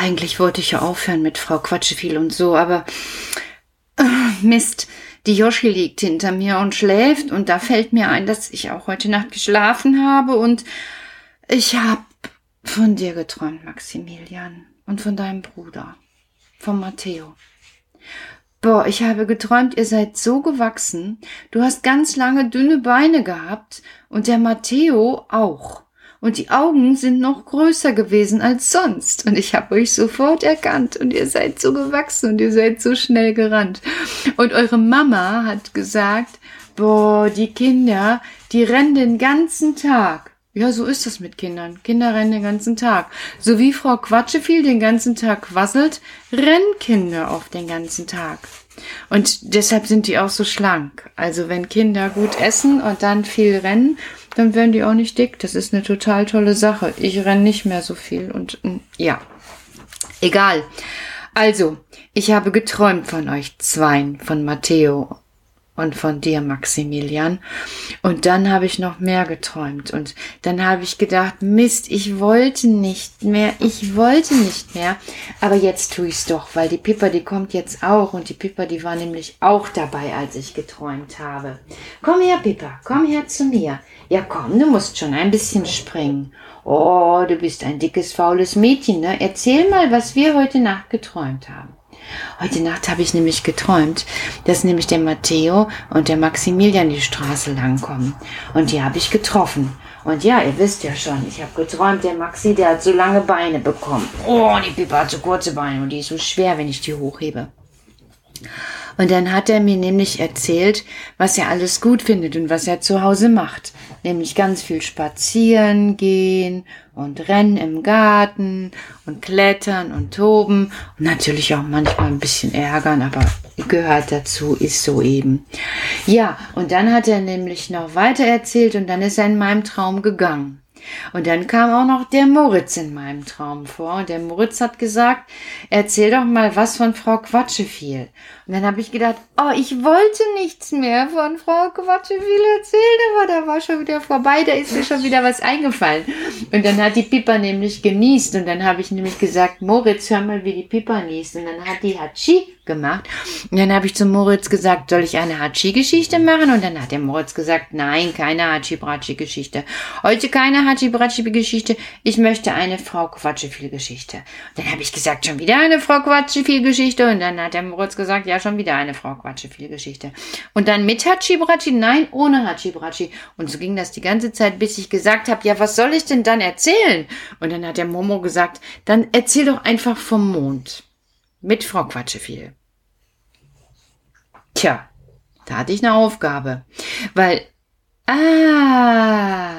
eigentlich wollte ich ja aufhören mit Frau Quatscheviel und so, aber äh, Mist, die Joschi liegt hinter mir und schläft und da fällt mir ein, dass ich auch heute Nacht geschlafen habe und ich hab von dir geträumt, Maximilian, und von deinem Bruder, von Matteo. Boah, ich habe geträumt, ihr seid so gewachsen. Du hast ganz lange dünne Beine gehabt und der Matteo auch. Und die Augen sind noch größer gewesen als sonst. Und ich habe euch sofort erkannt. Und ihr seid so gewachsen und ihr seid so schnell gerannt. Und eure Mama hat gesagt, boah, die Kinder, die rennen den ganzen Tag. Ja, so ist das mit Kindern. Kinder rennen den ganzen Tag. So wie Frau Quatscheviel den ganzen Tag quasselt, rennen Kinder oft den ganzen Tag. Und deshalb sind die auch so schlank. Also wenn Kinder gut essen und dann viel rennen, dann werden die auch nicht dick. Das ist eine total tolle Sache. Ich renne nicht mehr so viel und mm, ja. Egal. Also, ich habe geträumt von euch zweien, von Matteo und von dir, Maximilian. Und dann habe ich noch mehr geträumt. Und dann habe ich gedacht, Mist, ich wollte nicht mehr, ich wollte nicht mehr. Aber jetzt tue ich's doch, weil die Pippa, die kommt jetzt auch. Und die Pippa, die war nämlich auch dabei, als ich geträumt habe. Komm her, Pippa, komm her zu mir. Ja, komm, du musst schon ein bisschen springen. Oh, du bist ein dickes, faules Mädchen, ne? Erzähl mal, was wir heute Nacht geträumt haben. Heute Nacht habe ich nämlich geträumt, dass nämlich der Matteo und der Maximilian die Straße langkommen. Und die habe ich getroffen. Und ja, ihr wisst ja schon, ich habe geträumt, der Maxi, der hat so lange Beine bekommen. Oh, die Pippa hat so kurze Beine und die ist so schwer, wenn ich die hochhebe. Und dann hat er mir nämlich erzählt, was er alles gut findet und was er zu Hause macht. Nämlich ganz viel spazieren gehen und rennen im Garten und klettern und toben und natürlich auch manchmal ein bisschen ärgern, aber gehört dazu, ist so eben. Ja, und dann hat er nämlich noch weiter erzählt und dann ist er in meinem Traum gegangen. Und dann kam auch noch der Moritz in meinem Traum vor. Und der Moritz hat gesagt, erzähl doch mal was von Frau Quatscheviel. Und dann habe ich gedacht, oh, ich wollte nichts mehr von Frau Quatscheviel erzählen, aber da war schon wieder vorbei, da ist mir schon wieder was eingefallen. Und dann hat die Pippa nämlich genießt. Und dann habe ich nämlich gesagt, Moritz, hör mal, wie die Pippa niest. Und dann hat die Hatschi gemacht. Und dann habe ich zu Moritz gesagt, soll ich eine Hatschi-Geschichte machen? Und dann hat der Moritz gesagt, nein, keine Hatschi-Bratschi-Geschichte. Heute keine Hatschi-Bratschi-Geschichte. Ich möchte eine Frau Quatscheviel-Geschichte. Dann habe ich gesagt, schon wieder eine Frau Quatscheviel-Geschichte. Und dann hat der Moritz gesagt, ja, schon wieder eine Frau Quatscheviel-Geschichte. Und dann mit Hatschi-Bratschi? Nein, ohne Hatschi-Bratschi. Und so ging das die ganze Zeit, bis ich gesagt habe, ja, was soll ich denn dann erzählen? Und dann hat der Momo gesagt, dann erzähl doch einfach vom Mond. Mit Frau Quatscheviel. Tja, da hatte ich eine Aufgabe. Weil, ah,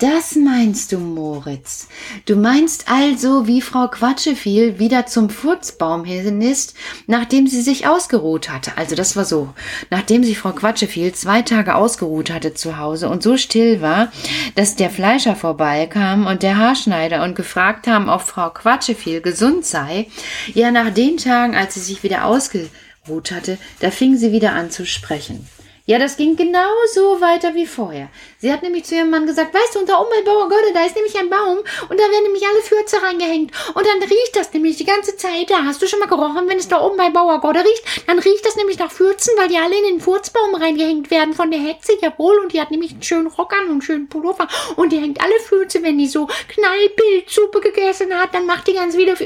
das meinst du, Moritz. Du meinst also, wie Frau Quatscheviel wieder zum Furzbaum hin ist, nachdem sie sich ausgeruht hatte. Also das war so. Nachdem sich Frau Quatscheviel zwei Tage ausgeruht hatte zu Hause und so still war, dass der Fleischer vorbeikam und der Haarschneider und gefragt haben, ob Frau Quatscheviel gesund sei, ja nach den Tagen, als sie sich wieder ausgeruht hatte, da fing sie wieder an zu sprechen. Ja, das ging genauso weiter wie vorher. Sie hat nämlich zu ihrem Mann gesagt, weißt du, unter oben bei Bauergötte, da ist nämlich ein Baum und da werden nämlich alle Fürze reingehängt. Und dann riecht das nämlich die ganze Zeit. Da hast du schon mal gerochen, wenn es da oben bei Bauergötte riecht, dann riecht das nämlich nach Fürzen, weil die alle in den Furzbaum reingehängt werden von der Hexe. Jawohl, und die hat nämlich einen schönen Rock an und einen schönen Pullover. Und die hängt alle Fürze, wenn die so Knallpilzsuppe gegessen hat, dann macht die ganz wieder...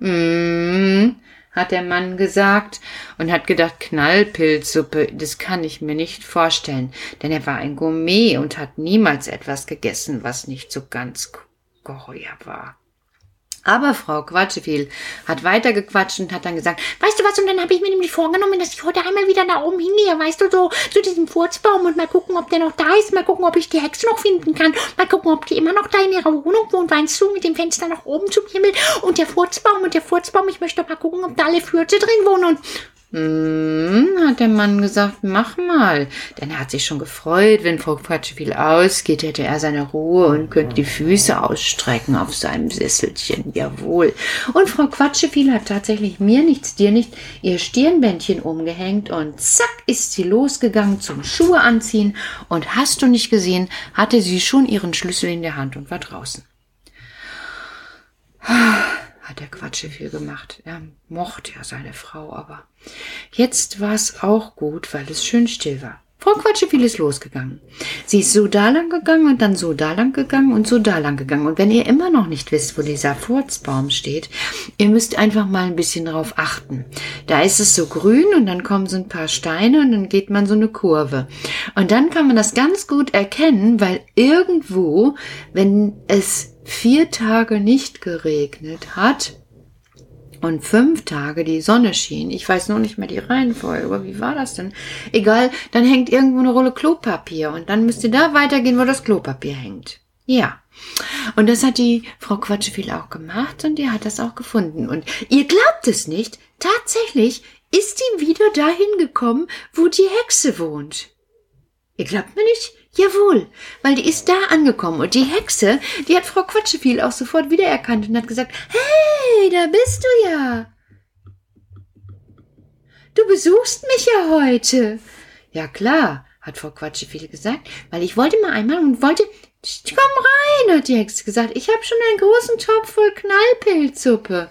Mmh hat der Mann gesagt und hat gedacht, Knallpilzsuppe, das kann ich mir nicht vorstellen, denn er war ein Gourmet und hat niemals etwas gegessen, was nicht so ganz geheuer war. Aber Frau Quatscheviel hat weiter gequatscht und hat dann gesagt, weißt du was, und dann habe ich mir nämlich vorgenommen, dass ich heute einmal wieder da oben hingehe, weißt du, so zu diesem Furzbaum und mal gucken, ob der noch da ist, mal gucken, ob ich die Hexe noch finden kann, mal gucken, ob die immer noch da in ihrer Wohnung wohnt, weißt du, mit dem Fenster nach oben zum Himmel und der Furzbaum und der Furzbaum, ich möchte mal gucken, ob da alle Fürze drin wohnen. und hm, hat der Mann gesagt, mach mal. Denn er hat sich schon gefreut, wenn Frau Quatschviel ausgeht, hätte er seine Ruhe und könnte die Füße ausstrecken auf seinem Sesselchen. Jawohl. Und Frau Quatscheviel hat tatsächlich mir nichts, dir nicht, ihr Stirnbändchen umgehängt und zack ist sie losgegangen zum Schuhe anziehen und hast du nicht gesehen, hatte sie schon ihren Schlüssel in der Hand und war draußen. Hat der Quatsche viel gemacht. Er mochte ja seine Frau, aber jetzt war es auch gut, weil es schön still war. Frau Quatscheviel ist losgegangen. Sie ist so da lang gegangen und dann so da lang gegangen und so da lang gegangen. Und wenn ihr immer noch nicht wisst, wo dieser Furzbaum steht, ihr müsst einfach mal ein bisschen drauf achten. Da ist es so grün und dann kommen so ein paar Steine und dann geht man so eine Kurve. Und dann kann man das ganz gut erkennen, weil irgendwo, wenn es vier Tage nicht geregnet hat, und fünf Tage die Sonne schien. Ich weiß nur nicht mehr die Reihenfolge, aber wie war das denn? Egal, dann hängt irgendwo eine Rolle Klopapier und dann müsst ihr da weitergehen, wo das Klopapier hängt. Ja. Und das hat die Frau Quatscheviel auch gemacht und die hat das auch gefunden. Und ihr glaubt es nicht, tatsächlich ist sie wieder dahin gekommen, wo die Hexe wohnt. Ihr glaubt mir nicht? Jawohl, weil die ist da angekommen und die Hexe, die hat Frau Quatscheviel auch sofort wiedererkannt und hat gesagt, hey, da bist du ja. Du besuchst mich ja heute. Ja klar, hat Frau Quatscheviel gesagt, weil ich wollte mal einmal und wollte, komm rein, hat die Hexe gesagt, ich habe schon einen großen Topf voll Knallpilzsuppe.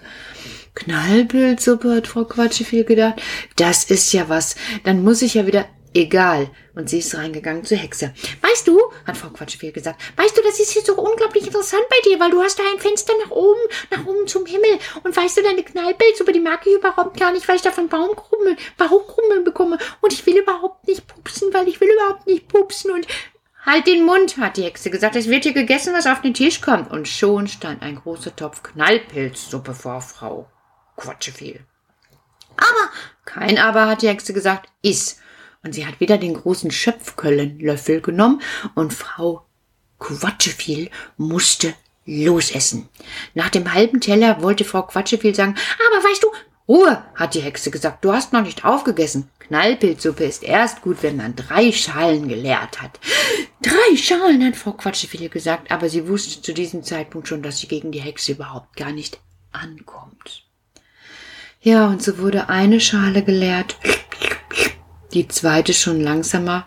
Knallpilzsuppe, hat Frau Quatscheviel gedacht, das ist ja was, dann muss ich ja wieder, Egal. Und sie ist reingegangen zur Hexe. Weißt du, hat Frau Quatschfehl gesagt, weißt du, das ist hier so unglaublich interessant bei dir, weil du hast da ein Fenster nach oben, nach oben zum Himmel. Und weißt du, deine Knallpelz, über die ich überhaupt gar nicht, weil ich davon Baumkrummeln, Bauchkrummeln bekomme. Und ich will überhaupt nicht pupsen, weil ich will überhaupt nicht pupsen. Und Halt den Mund, hat die Hexe gesagt. Es wird hier gegessen, was auf den Tisch kommt. Und schon stand ein großer Topf Knallpilzsuppe vor Frau Quatscheviel. Aber, kein Aber, hat die Hexe gesagt, iss. Und sie hat wieder den großen Schöpfköllenlöffel genommen und Frau Quatscheviel musste losessen. Nach dem halben Teller wollte Frau Quatscheviel sagen, aber weißt du, Ruhe, hat die Hexe gesagt, du hast noch nicht aufgegessen. Knallpilzsuppe ist erst gut, wenn man drei Schalen geleert hat. Drei Schalen, hat Frau Quatscheviel gesagt, aber sie wusste zu diesem Zeitpunkt schon, dass sie gegen die Hexe überhaupt gar nicht ankommt. Ja, und so wurde eine Schale geleert die zweite schon langsamer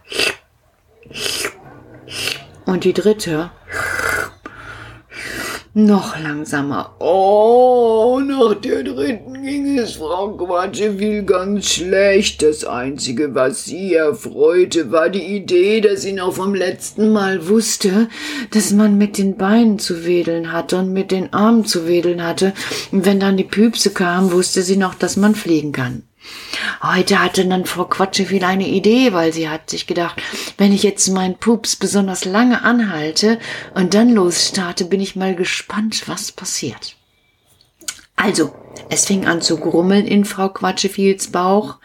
und die dritte noch langsamer. Oh, nach der dritten ging es Frau Quatscheviel ganz schlecht. Das Einzige, was sie erfreute, war die Idee, dass sie noch vom letzten Mal wusste, dass man mit den Beinen zu wedeln hatte und mit den Armen zu wedeln hatte. Und wenn dann die Püpse kamen, wusste sie noch, dass man fliegen kann. Heute hatte dann Frau Quatscheviel eine Idee, weil sie hat sich gedacht, wenn ich jetzt meinen Pups besonders lange anhalte und dann losstarte, bin ich mal gespannt, was passiert. Also, es fing an zu grummeln in Frau Quatscheviels Bauch.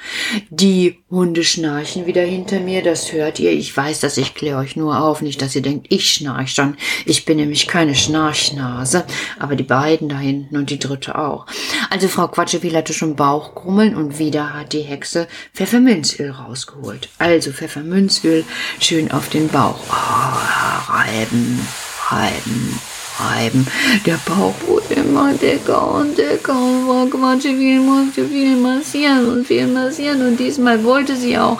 Die Hunde schnarchen wieder hinter mir, das hört ihr. Ich weiß dass ich kläre euch nur auf, nicht, dass ihr denkt, ich schnarch schon. Ich bin nämlich keine Schnarchnase, aber die beiden da hinten und die dritte auch. Also Frau Quatscheviel hatte schon Bauchgrummeln und wieder hat die Hexe Pfefferminzöl rausgeholt. Also Pfefferminzöl schön auf den Bauch. Oh, reiben, reiben reiben. Der Bauch wurde immer dicker und dicker und Frau Quatscheviel musste viel massieren und viel massieren und diesmal wollte sie auch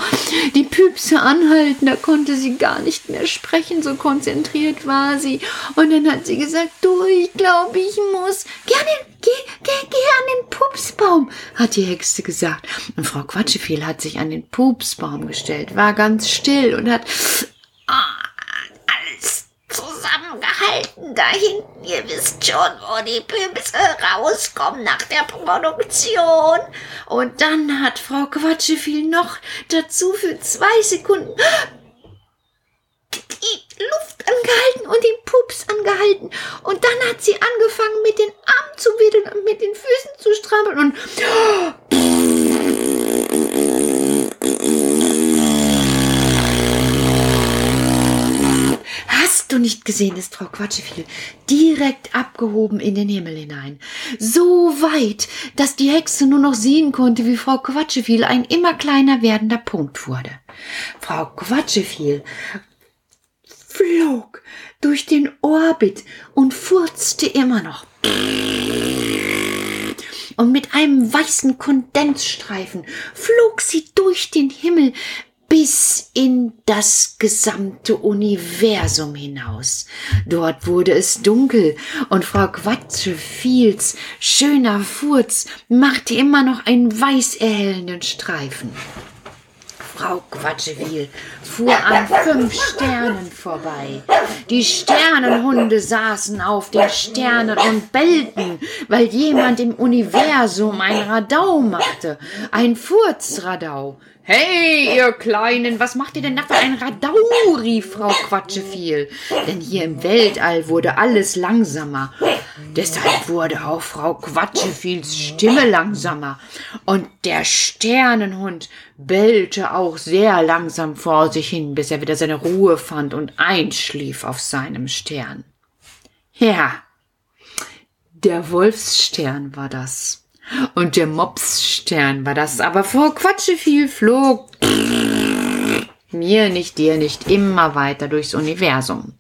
die Püpse anhalten, da konnte sie gar nicht mehr sprechen, so konzentriert war sie. Und dann hat sie gesagt, du, ich glaube, ich muss. Gerne, geh, geh, geh an den Pupsbaum, hat die Hexe gesagt. Und Frau Quatscheviel hat sich an den Pupsbaum gestellt, war ganz still und hat zusammengehalten da hinten. Ihr wisst schon, wo die Püpse rauskommen nach der Produktion. Und dann hat Frau Quatscheviel noch dazu für zwei Sekunden die Luft angehalten und den Pups angehalten. Und dann hat sie angefangen, mit den Armen zu wedeln und mit den Füßen zu strampeln und du nicht gesehen ist, Frau Quatscheviel, direkt abgehoben in den Himmel hinein. So weit, dass die Hexe nur noch sehen konnte, wie Frau Quatscheviel ein immer kleiner werdender Punkt wurde. Frau Quatscheviel flog durch den Orbit und furzte immer noch. Und mit einem weißen Kondensstreifen flog sie durch den Himmel, bis in das gesamte Universum hinaus. Dort wurde es dunkel und Frau Quatschefiels schöner Furz machte immer noch einen weiß erhellenden Streifen. Frau Quatschewiel fuhr an fünf Sternen vorbei. Die Sternenhunde saßen auf den Sternen und bellten, weil jemand im Universum ein Radau machte, ein Furzradau. Hey, ihr Kleinen, was macht ihr denn da für ein Radau? rief Frau Quatscheviel. Denn hier im Weltall wurde alles langsamer. Deshalb wurde auch Frau Quatscheviels Stimme langsamer. Und der Sternenhund bellte auch sehr langsam vor sich hin, bis er wieder seine Ruhe fand und einschlief auf seinem Stern. Ja, der Wolfsstern war das. Und der Mopsstern war das, aber vor Quatsche viel flog mir nicht, dir nicht, immer weiter durchs Universum.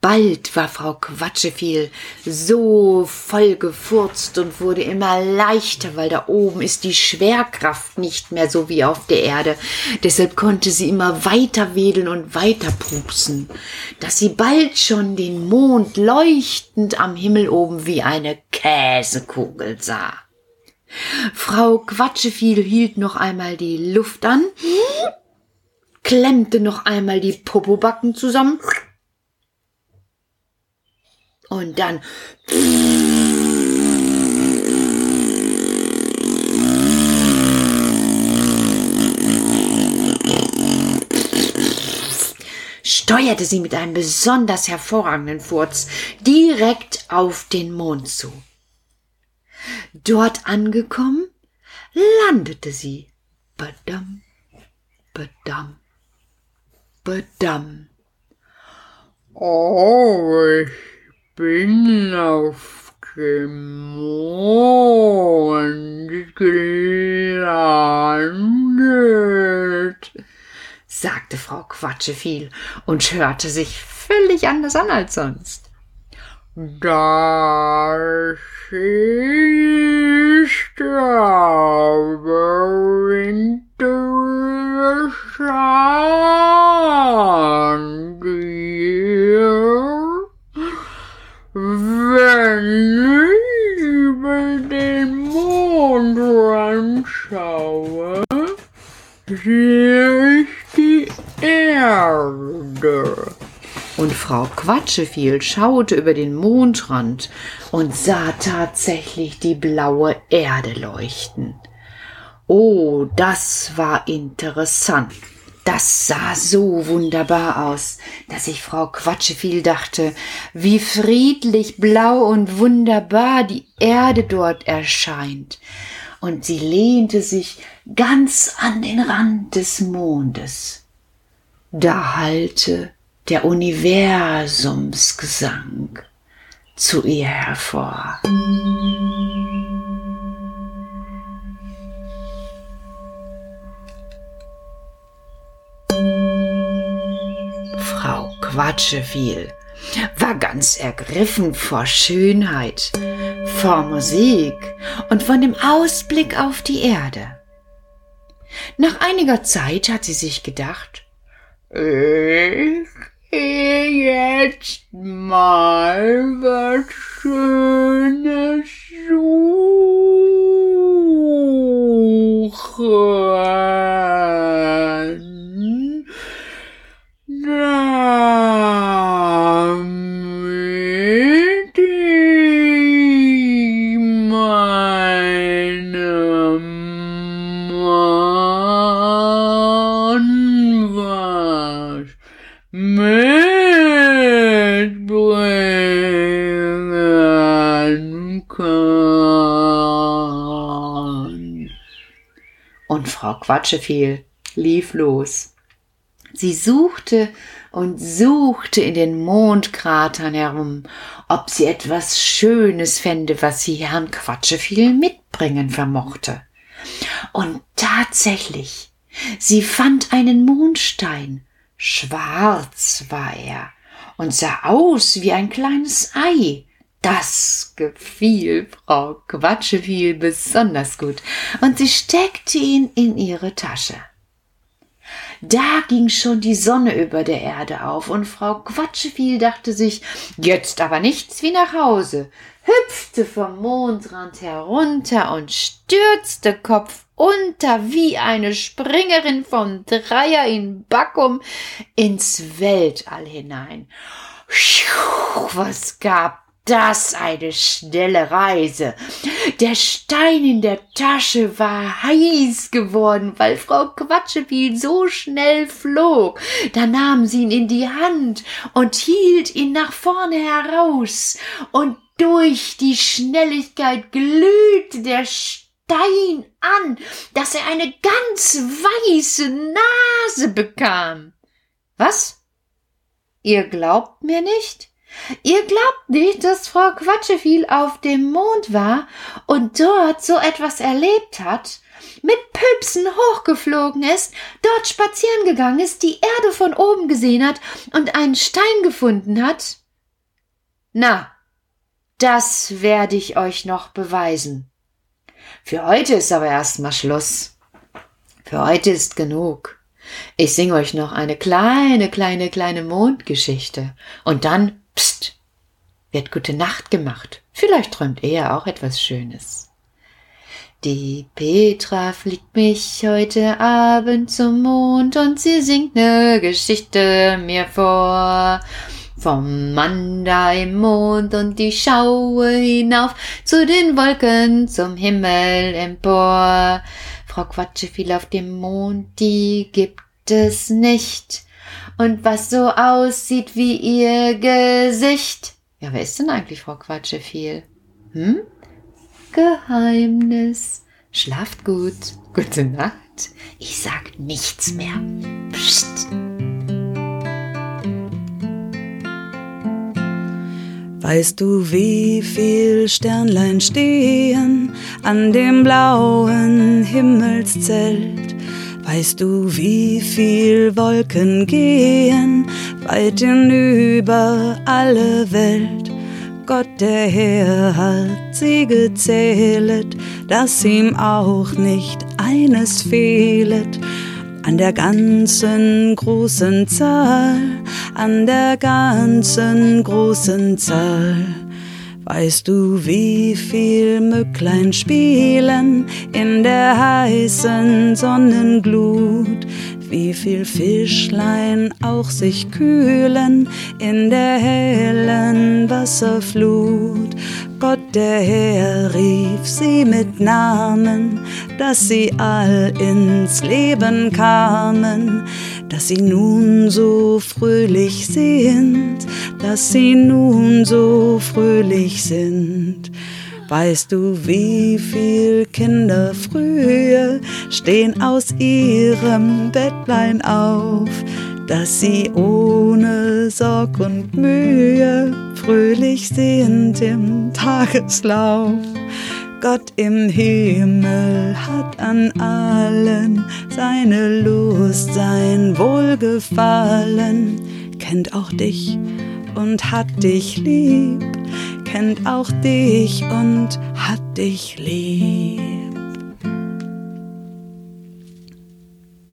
Bald war Frau Quatscheviel so voll gefurzt und wurde immer leichter, weil da oben ist die Schwerkraft nicht mehr so wie auf der Erde. Deshalb konnte sie immer weiter wedeln und weiter pupsen, dass sie bald schon den Mond leuchtend am Himmel oben wie eine Käsekugel sah. Frau Quatscheviel hielt noch einmal die Luft an, klemmte noch einmal die Popobacken zusammen und dann steuerte sie mit einem besonders hervorragenden Furz direkt auf den Mond zu. Dort angekommen, landete sie. Badam, badam, badam. Oh, bin auf dem Mond gelandet, sagte Frau Quatscheviel und hörte sich völlig anders an als sonst. Das ist aber hier. Wenn ich über den Mond anschaue, die Erde. Und Frau Quatscheviel schaute über den Mondrand und sah tatsächlich die blaue Erde leuchten. Oh, das war interessant. Das sah so wunderbar aus, dass ich Frau Quatscheviel dachte, wie friedlich blau und wunderbar die Erde dort erscheint. Und sie lehnte sich ganz an den Rand des Mondes. Da hallte der Universumsgesang zu ihr hervor. Frau Quatscheviel war ganz ergriffen vor Schönheit, vor Musik und von dem Ausblick auf die Erde. Nach einiger Zeit hat sie sich gedacht, ich gehe jetzt mal was Schönes suchen. Und Frau Quatscheviel lief los. Sie suchte und suchte in den Mondkratern herum, ob sie etwas Schönes fände, was sie Herrn Quatscheviel mitbringen vermochte. Und tatsächlich, sie fand einen Mondstein. Schwarz war er und sah aus wie ein kleines Ei. Das gefiel Frau Quatscheviel besonders gut, und sie steckte ihn in ihre Tasche. da ging schon die Sonne über der Erde auf, und Frau Quatscheviel dachte sich, jetzt aber nichts wie nach Hause, hüpfte vom Mondrand herunter und stürzte Kopf unter wie eine Springerin vom Dreier in Backum ins Weltall hinein. Was gab das eine schnelle Reise. Der Stein in der Tasche war heiß geworden, weil Frau Quatschepiel so schnell flog. Da nahm sie ihn in die Hand und hielt ihn nach vorne heraus, und durch die Schnelligkeit glühte der Stein an, dass er eine ganz weiße Nase bekam. Was? Ihr glaubt mir nicht? Ihr glaubt nicht, dass Frau Quatscheviel auf dem Mond war und dort so etwas erlebt hat, mit Püpsen hochgeflogen ist, dort spazieren gegangen ist, die Erde von oben gesehen hat und einen Stein gefunden hat? Na, das werde ich euch noch beweisen. Für heute ist aber erstmal Schluss. Für heute ist genug. Ich singe euch noch eine kleine, kleine, kleine Mondgeschichte und dann Psst, wird gute Nacht gemacht. Vielleicht träumt er auch etwas Schönes. Die Petra fliegt mich heute Abend zum Mond und sie singt ne Geschichte mir vor. Vom Mann da im Mond und ich schaue hinauf zu den Wolken zum Himmel empor. Frau Quatsche fiel auf dem Mond, die gibt es nicht und was so aussieht wie ihr Gesicht. Ja, wer ist denn eigentlich Frau Quatsche viel? Hm? Geheimnis. Schlaft gut. Gute Nacht. Ich sag nichts mehr. Psst. Weißt du, wie viel Sternlein stehen an dem blauen Himmelszelt? Weißt du, wie viel Wolken gehen weit hinüber alle Welt? Gott der Herr hat sie gezählet, dass ihm auch nicht eines fehlet. An der ganzen großen Zahl, an der ganzen großen Zahl. Weißt du, wie viel Mücklein spielen in der heißen Sonnenglut? Wie viel Fischlein auch sich kühlen in der hellen Wasserflut? Gott der Herr rief sie mit Namen, dass sie all ins Leben kamen dass sie nun so fröhlich sind, dass sie nun so fröhlich sind. Weißt du, wie viel Kinder früher stehen aus ihrem Bettlein auf, dass sie ohne Sorg und Mühe fröhlich sind im Tageslauf? Gott im Himmel hat an allen seine Lust, sein Wohlgefallen, kennt auch dich und hat dich lieb, kennt auch dich und hat dich lieb.